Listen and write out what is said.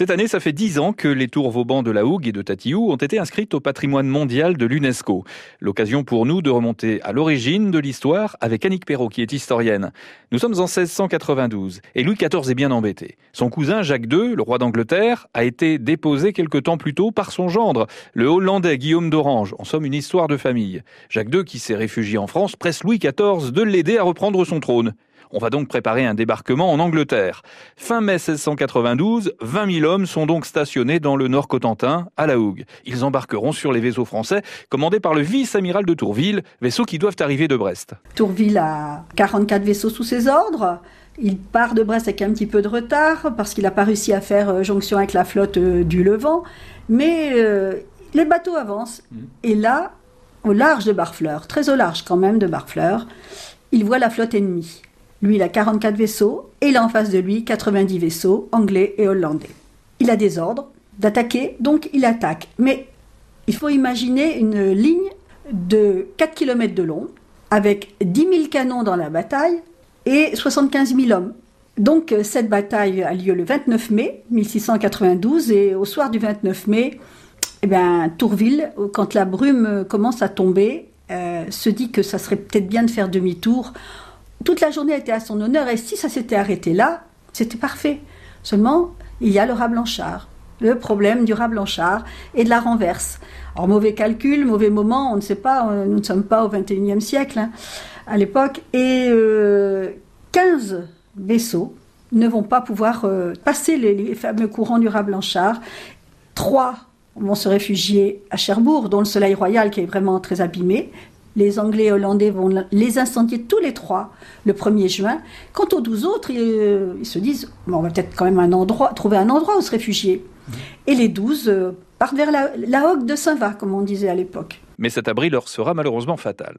Cette année, ça fait dix ans que les tours Vauban de la Hougue et de Tatiou ont été inscrites au patrimoine mondial de l'UNESCO. L'occasion pour nous de remonter à l'origine de l'histoire avec Annick Perrault, qui est historienne. Nous sommes en 1692 et Louis XIV est bien embêté. Son cousin Jacques II, le roi d'Angleterre, a été déposé quelque temps plus tôt par son gendre, le Hollandais Guillaume d'Orange. En somme, une histoire de famille. Jacques II, qui s'est réfugié en France, presse Louis XIV de l'aider à reprendre son trône. On va donc préparer un débarquement en Angleterre. Fin mai 1692, 20 000 hommes sont donc stationnés dans le nord Cotentin, à la Hougue. Ils embarqueront sur les vaisseaux français commandés par le vice-amiral de Tourville, vaisseaux qui doivent arriver de Brest. Tourville a 44 vaisseaux sous ses ordres. Il part de Brest avec un petit peu de retard parce qu'il n'a pas réussi à faire euh, jonction avec la flotte euh, du Levant. Mais euh, les bateaux avancent. Mmh. Et là, au large de Barfleur, très au large quand même de Barfleur, il voit la flotte ennemie. Lui, il a 44 vaisseaux et il a en face de lui 90 vaisseaux anglais et hollandais. Il a des ordres d'attaquer, donc il attaque. Mais il faut imaginer une ligne de 4 km de long avec 10 000 canons dans la bataille et 75 000 hommes. Donc cette bataille a lieu le 29 mai 1692 et au soir du 29 mai, eh bien, Tourville, quand la brume commence à tomber, euh, se dit que ça serait peut-être bien de faire demi-tour toute la journée était à son honneur et si ça s'était arrêté là, c'était parfait. Seulement, il y a le rat blanchard, le problème du rat blanchard et de la renverse. Alors, mauvais calcul, mauvais moment, on ne sait pas, euh, nous ne sommes pas au 21e siècle hein, à l'époque, et 15 euh, vaisseaux ne vont pas pouvoir euh, passer les, les, fameux courants du rat blanchard. Trois vont se réfugier à Cherbourg, dont le Soleil Royal qui est vraiment très abîmé les Anglais et Hollandais vont les incendier tous les trois le 1er juin. Quant aux 12 autres, ils, se disent on va peut-être quand même un endroit, trouver un endroit où se réfugier. Et les 12 euh, partent vers la, la hogue de Saint-Va, comme on disait à l'époque. Mais cet abri leur sera malheureusement fatal.